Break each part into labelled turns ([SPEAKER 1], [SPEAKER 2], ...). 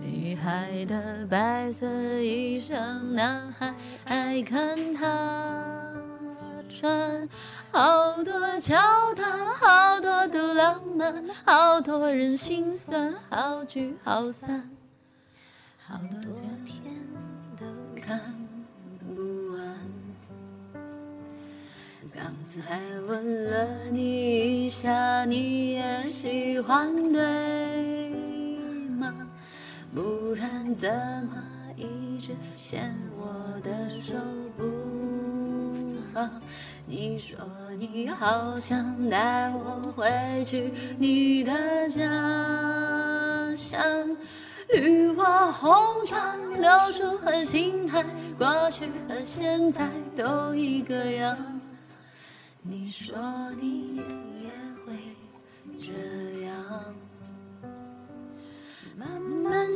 [SPEAKER 1] 女孩的白色衣裳，男孩爱看她穿。好多桥段，好多都浪漫，好多人心酸，好聚好散，好多天都看不完。刚才问了你一下，你也喜欢对怎么一直牵我的手不放？你说你好想带我回去你的家乡，绿化红砖，柳树和青苔，过去和现在都一个样。你说你也会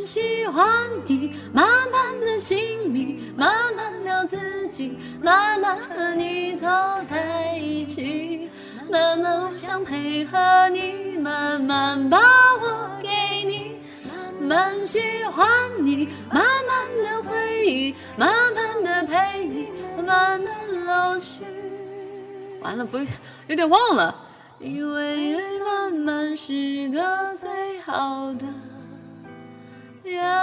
[SPEAKER 1] 喜欢你，慢慢的亲密，慢慢聊自己，慢慢和你走在一起，慢慢想配合你，慢慢把我给你，慢慢喜欢你，慢慢的回忆，慢慢的陪你，慢慢老去。完了，不，有点忘了。因为慢慢是个最好的。人。